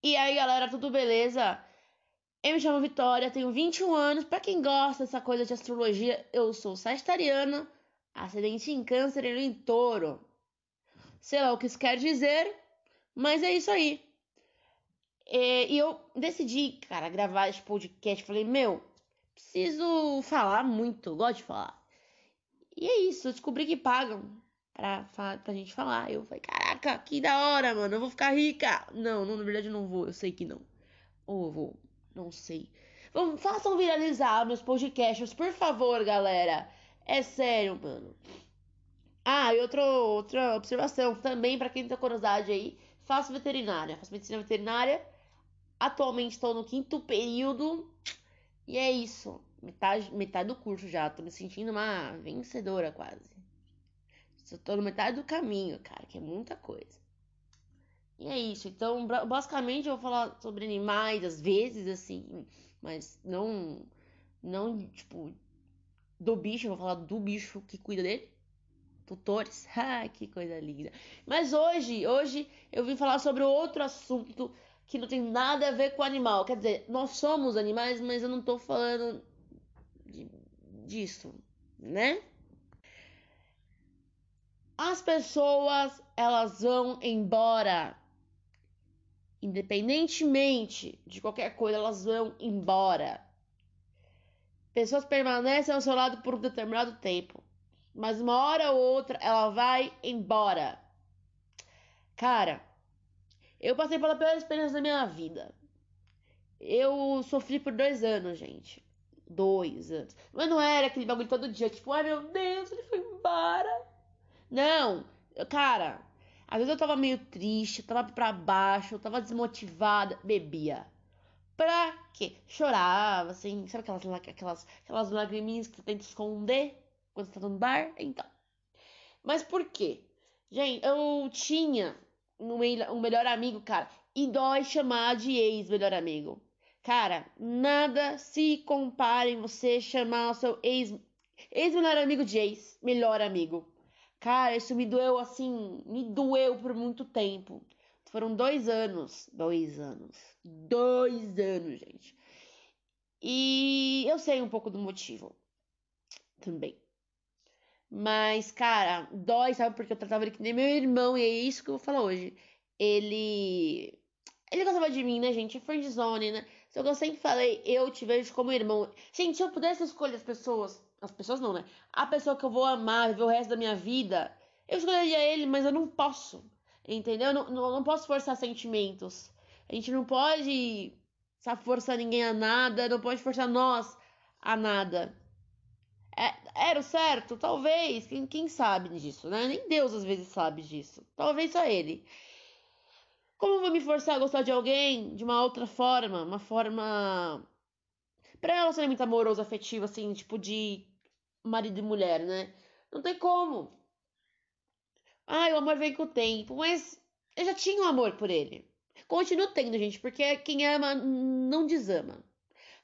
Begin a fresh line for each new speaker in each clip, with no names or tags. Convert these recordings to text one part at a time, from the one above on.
E aí, galera, tudo beleza? Eu me chamo Vitória, tenho 21 anos. Para quem gosta dessa coisa de astrologia, eu sou sagitariana, ascendente em câncer e em touro. Sei lá o que isso quer dizer, mas é isso aí. E eu decidi, cara, gravar esse podcast. Falei, meu, preciso falar muito, gosto de falar. E é isso, eu descobri que pagam pra, pra gente falar. Eu falei, caraca, que da hora, mano, eu vou ficar rica. Não, não, na verdade não vou, eu sei que não. Ou eu vou, não sei. Vamos, façam viralizar meus podcasts, por favor, galera. É sério, mano. Ah, e outra, outra observação também para quem tem curiosidade aí. Faço veterinária, faço medicina veterinária. Atualmente estou no quinto período. E é isso. Metade, metade do curso já. Tô me sentindo uma vencedora quase. Estou no metade do caminho, cara, que é muita coisa. E é isso. Então, basicamente, eu vou falar sobre animais, às vezes, assim, mas não, não, tipo, do bicho, eu vou falar do bicho que cuida dele. Tutores. Ah, que coisa linda. Mas hoje, hoje eu vim falar sobre outro assunto que não tem nada a ver com animal. Quer dizer, nós somos animais, mas eu não tô falando de, disso, né? As pessoas, elas vão embora. Independentemente de qualquer coisa, elas vão embora. Pessoas permanecem ao seu lado por um determinado tempo, mas uma hora ou outra ela vai embora. Cara, eu passei pela pior experiência da minha vida. Eu sofri por dois anos, gente. Dois anos. Mas não era aquele bagulho todo dia, tipo, ai meu Deus, ele foi. Não, cara, às vezes eu tava meio triste, tava pra baixo, eu tava desmotivada, bebia. Pra quê? Chorava, assim, sabe aquelas, aquelas, aquelas lagriminhas que você tenta esconder quando você tá no bar? Então. Mas por quê? Gente, eu tinha um, melhor amigo, cara, e dói chamar de ex-melhor amigo. Cara, nada se compara em você chamar o seu ex, ex-melhor amigo de ex-melhor amigo. Cara, isso me doeu assim, me doeu por muito tempo. Foram dois anos. Dois anos. Dois anos, gente. E eu sei um pouco do motivo. Também. Mas, cara, dói, sabe? Porque eu tratava ele que nem meu irmão. E é isso que eu vou falar hoje. Ele. Ele gostava de mim, né, gente? Friendzone, né? Só que eu sempre falei, eu te vejo como irmão. Gente, se eu pudesse escolher as pessoas. As pessoas não, né? A pessoa que eu vou amar, ver o resto da minha vida. Eu escolheria ele, mas eu não posso. Entendeu? Eu não, não, não posso forçar sentimentos. A gente não pode forçar ninguém a nada, não pode forçar nós a nada. É, era o certo? Talvez. Quem, quem sabe disso, né? Nem Deus às vezes sabe disso. Talvez só ele. Como vou me forçar a gostar de alguém de uma outra forma? Uma forma. Muito amoroso, afetivo, assim, tipo de marido e mulher, né? Não tem como. Ai, o amor vem com o tempo. Mas eu já tinha um amor por ele. Continuo tendo, gente, porque quem ama não desama.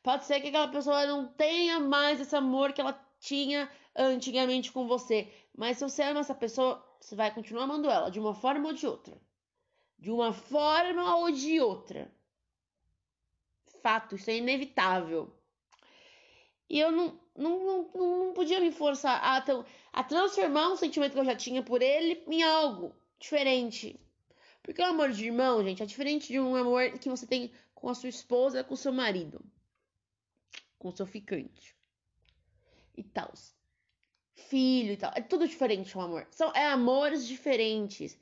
Pode ser que aquela pessoa não tenha mais esse amor que ela tinha antigamente com você. Mas se você ama essa pessoa, você vai continuar amando ela de uma forma ou de outra. De uma forma ou de outra. Fato, isso é inevitável. E eu não, não, não, não podia me forçar a, a transformar um sentimento que eu já tinha por ele em algo diferente. Porque o amor de irmão, gente, é diferente de um amor que você tem com a sua esposa, com o seu marido, com o seu ficante e tal. Filho e tal. É tudo diferente o amor. São é amores diferentes.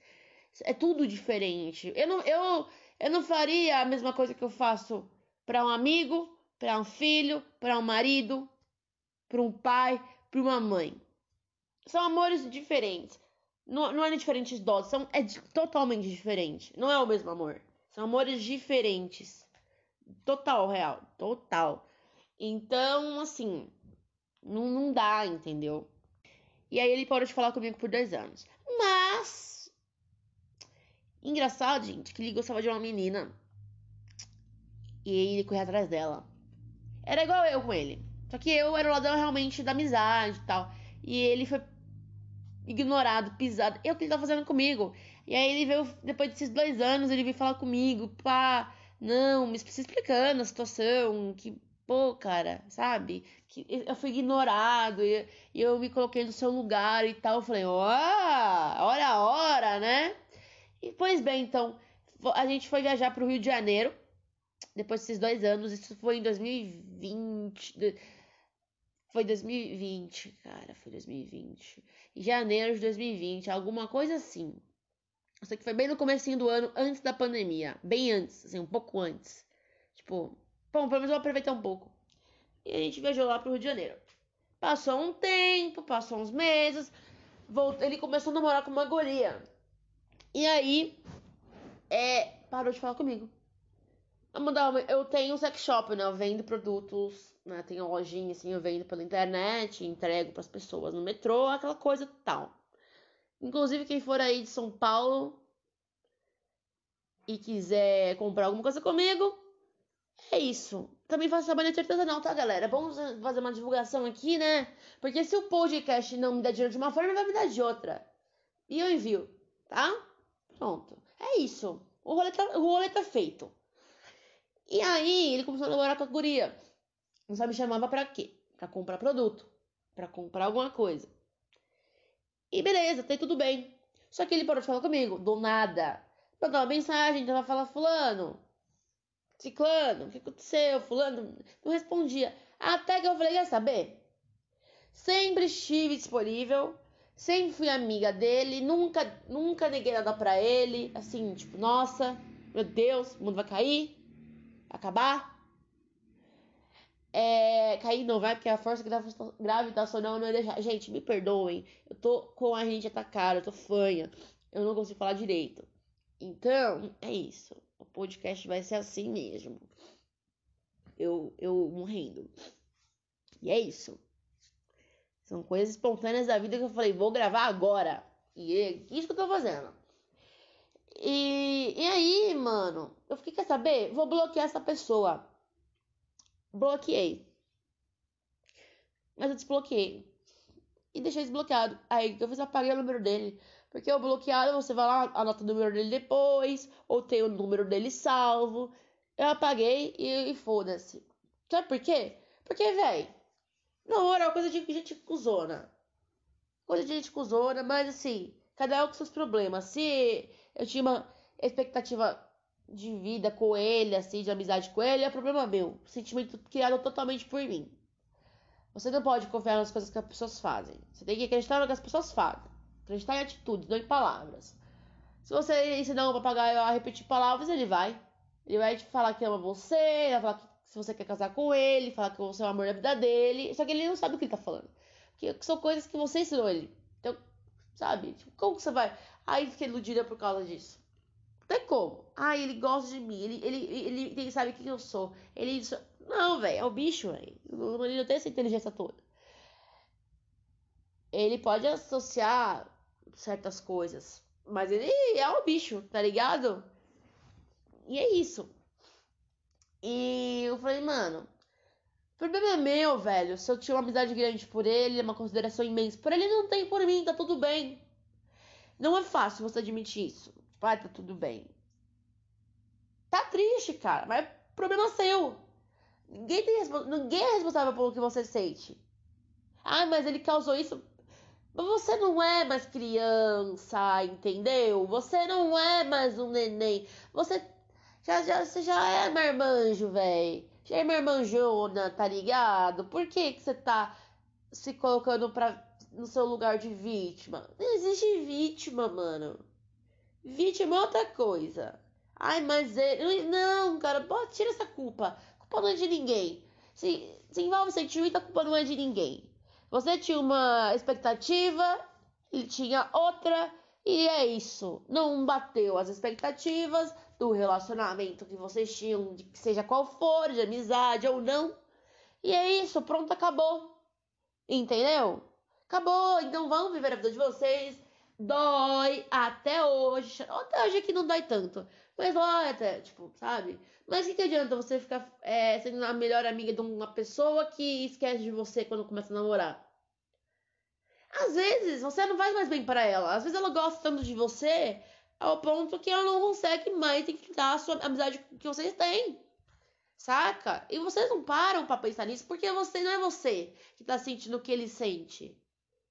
É tudo diferente. Eu não, eu, eu não faria a mesma coisa que eu faço para um amigo, para um filho, para um marido, para um pai, para uma mãe. São amores diferentes. Não, não é diferentes doses, são, é totalmente diferente. Não é o mesmo amor. São amores diferentes. Total, real. Total. Então, assim, não, não dá, entendeu? E aí ele parou de falar comigo por dois anos. Mas. Engraçado, gente, que ele gostava de uma menina. E ele corria atrás dela. Era igual eu com ele. Só que eu era o ladrão realmente da amizade e tal. E ele foi ignorado, pisado. É o que ele tá fazendo comigo. E aí ele veio, depois desses dois anos, ele veio falar comigo, pá, Não, me explicando a situação, que, pô, cara, sabe? Que eu fui ignorado e, e eu me coloquei no seu lugar e tal. Eu falei, ó, hora a hora, né? E pois bem, então, a gente foi viajar pro Rio de Janeiro depois desses dois anos. Isso foi em 2020. Foi 2020, cara, foi 2020. Em janeiro de 2020, alguma coisa assim. Eu sei que foi bem no comecinho do ano, antes da pandemia. Bem antes, assim, um pouco antes. Tipo, bom, pelo menos eu vou aproveitar um pouco. E a gente viajou lá pro Rio de Janeiro. Passou um tempo, passou uns meses. Voltou, ele começou a namorar com uma guria. E aí, é, parou de falar comigo. Eu tenho um sex shop, né? Eu vendo produtos, né? Tenho lojinha, assim, eu vendo pela internet, entrego para as pessoas no metrô, aquela coisa tal. Inclusive, quem for aí de São Paulo e quiser comprar alguma coisa comigo, é isso. Também faço trabalho de artesanal, tá, galera? Vamos fazer uma divulgação aqui, né? Porque se o podcast não me dá dinheiro de uma forma, vai me dar de outra. E eu envio, tá? Pronto. É isso. O rolê tá, o rolê tá feito. E aí, ele começou a namorar com a guria. Não sabe me chamava pra quê? Pra comprar produto. Pra comprar alguma coisa. E beleza, até tudo bem. Só que ele parou de falar comigo, do nada. Mandou uma mensagem, tava falando, fulano, ciclano, o que aconteceu? Fulano, não respondia. Até que eu falei, quer saber? Sempre estive disponível, sempre fui amiga dele, nunca, nunca neguei nada pra ele, assim, tipo, nossa, meu Deus, o mundo vai cair, acabar. É, cair não vai, porque a força gravitacional não é deixar. Gente, me perdoem. Eu tô com a gente atacada, eu tô fanha. Eu não consigo falar direito. Então, é isso. O podcast vai ser assim mesmo. Eu, eu morrendo. E é isso. São coisas espontâneas da vida que eu falei, vou gravar agora. E é isso que eu tô fazendo. Aí, mano, eu fiquei, quer saber? Vou bloquear essa pessoa bloqueei. Mas eu desbloqueei. E deixei desbloqueado. Aí eu fiz, apaguei o número dele. Porque o bloqueado, você vai lá, anota o número dele depois, ou tem o número dele salvo. Eu apaguei e, e foda-se. Sabe por quê? Porque, velho, não era coisa de gente cuzona. Coisa de gente cuzona, mas assim, cada um com seus problemas. Se eu tinha uma expectativa de vida com ele, assim, de amizade com ele, é problema meu. Sentimento criado totalmente por mim. Você não pode confiar nas coisas que as pessoas fazem. Você tem que acreditar no que as pessoas fazem. Acreditar em atitudes, não em palavras. Se você ensinar um papagaio a repetir palavras, ele vai. Ele vai te falar que ama você, vai falar que se você quer casar com ele, falar que você é o amor da vida dele. Só que ele não sabe o que ele tá falando. Porque são coisas que você ensinou ele. Então, sabe? Tipo, como que você vai. Aí fica iludida por causa disso. Tem como. Ah, ele gosta de mim. Ele, ele, ele, ele sabe quem eu sou. Ele. Não, velho. É o bicho, velho. Ele não tem essa inteligência toda. Ele pode associar certas coisas. Mas ele é o bicho, tá ligado? E é isso. E eu falei, mano. O problema é meu, velho. Se eu tinha uma amizade grande por ele, uma consideração imensa por ele, não tem por mim, tá tudo bem. Não é fácil você admitir isso. Vai, tá tudo bem. Tá triste, cara, mas é problema seu. Ninguém, tem, ninguém é responsável pelo que você sente. Ah, mas ele causou isso. Mas você não é mais criança, entendeu? Você não é mais um neném. Você já, já, você já é marmanjo, velho. Já é marmanjona, tá ligado? Por que, que você tá se colocando pra, no seu lugar de vítima? Não existe vítima, mano. Vítima é outra coisa. Ai, mas ele. Não, cara, pode tira essa culpa. Culpa não é de ninguém. Se, se envolve sentimento, a culpa não é de ninguém. Você tinha uma expectativa, ele tinha outra, e é isso. Não bateu as expectativas do relacionamento que vocês tinham, de, seja qual for, de amizade ou não. E é isso, pronto, acabou. Entendeu? Acabou, então vão viver a vida de vocês dói até hoje. Até hoje que não dói tanto. Mas dói até, tipo, sabe? Mas o que, adianta você ficar é, sendo a melhor amiga de uma pessoa que esquece de você quando começa a namorar? Às vezes você não faz mais bem para ela. Às vezes ela gosta tanto de você ao ponto que ela não consegue mais tentar a sua amizade que vocês têm. Saca? E vocês não param para pensar nisso porque você não é você que tá sentindo o que ele sente.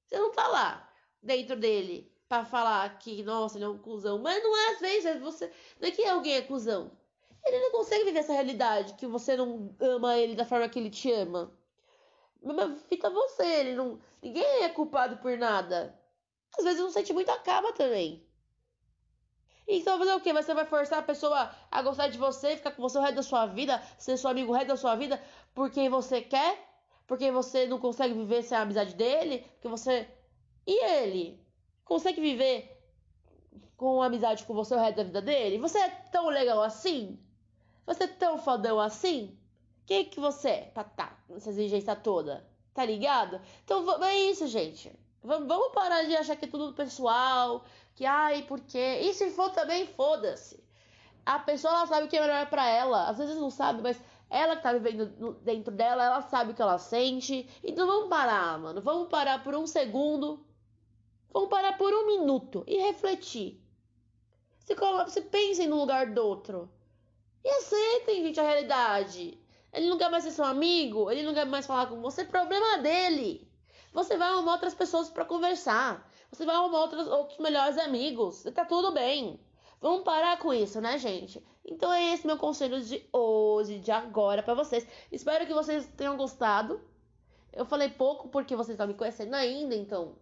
Você não tá lá dentro dele para falar que, nossa, ele é um cuzão. Mas não é às vezes, é você. Não é que alguém é cuzão. Ele não consegue viver essa realidade que você não ama ele da forma que ele te ama. Mas fita você, ele não. Ninguém é culpado por nada. Às vezes um sentimento acaba também. Então fazer o quê? Você vai forçar a pessoa a gostar de você, ficar com você o resto da sua vida, ser seu amigo o resto da sua vida, porque você quer? Porque você não consegue viver sem a amizade dele? Porque você. E ele? Consegue viver com amizade com você o resto da vida dele? Você é tão legal assim? Você é tão fodão assim? Quem que você é pra tá nessa exigência toda? Tá ligado? Então é isso, gente. Vamos parar de achar que é tudo pessoal, que ai, por quê? E se for também, foda-se. A pessoa ela sabe o que é melhor para ela. Às vezes não sabe, mas ela que tá vivendo dentro dela, ela sabe o que ela sente. Então vamos parar, mano. Vamos parar por um segundo. Vamos parar por um minuto e refletir. Se, se pensem no lugar do outro. E aceitem, gente, a realidade. Ele não quer mais ser seu amigo, ele não quer mais falar com você, problema dele. Você vai arrumar outras pessoas para conversar. Você vai arrumar outros, outros melhores amigos. Tá tudo bem. Vamos parar com isso, né, gente? Então é esse meu conselho de hoje, de agora para vocês. Espero que vocês tenham gostado. Eu falei pouco porque vocês estão me conhecendo ainda, então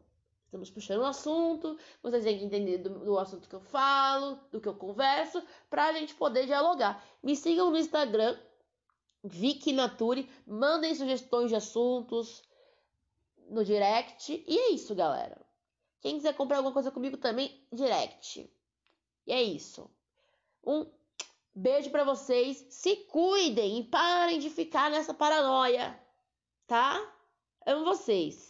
estamos puxando o assunto. Vocês têm que entender do, do assunto que eu falo, do que eu converso, pra gente poder dialogar. Me sigam no Instagram, Vicky Nature. Mandem sugestões de assuntos no direct. E é isso, galera. Quem quiser comprar alguma coisa comigo também, direct. E é isso. Um beijo para vocês. Se cuidem e parem de ficar nessa paranoia, tá? Amo vocês.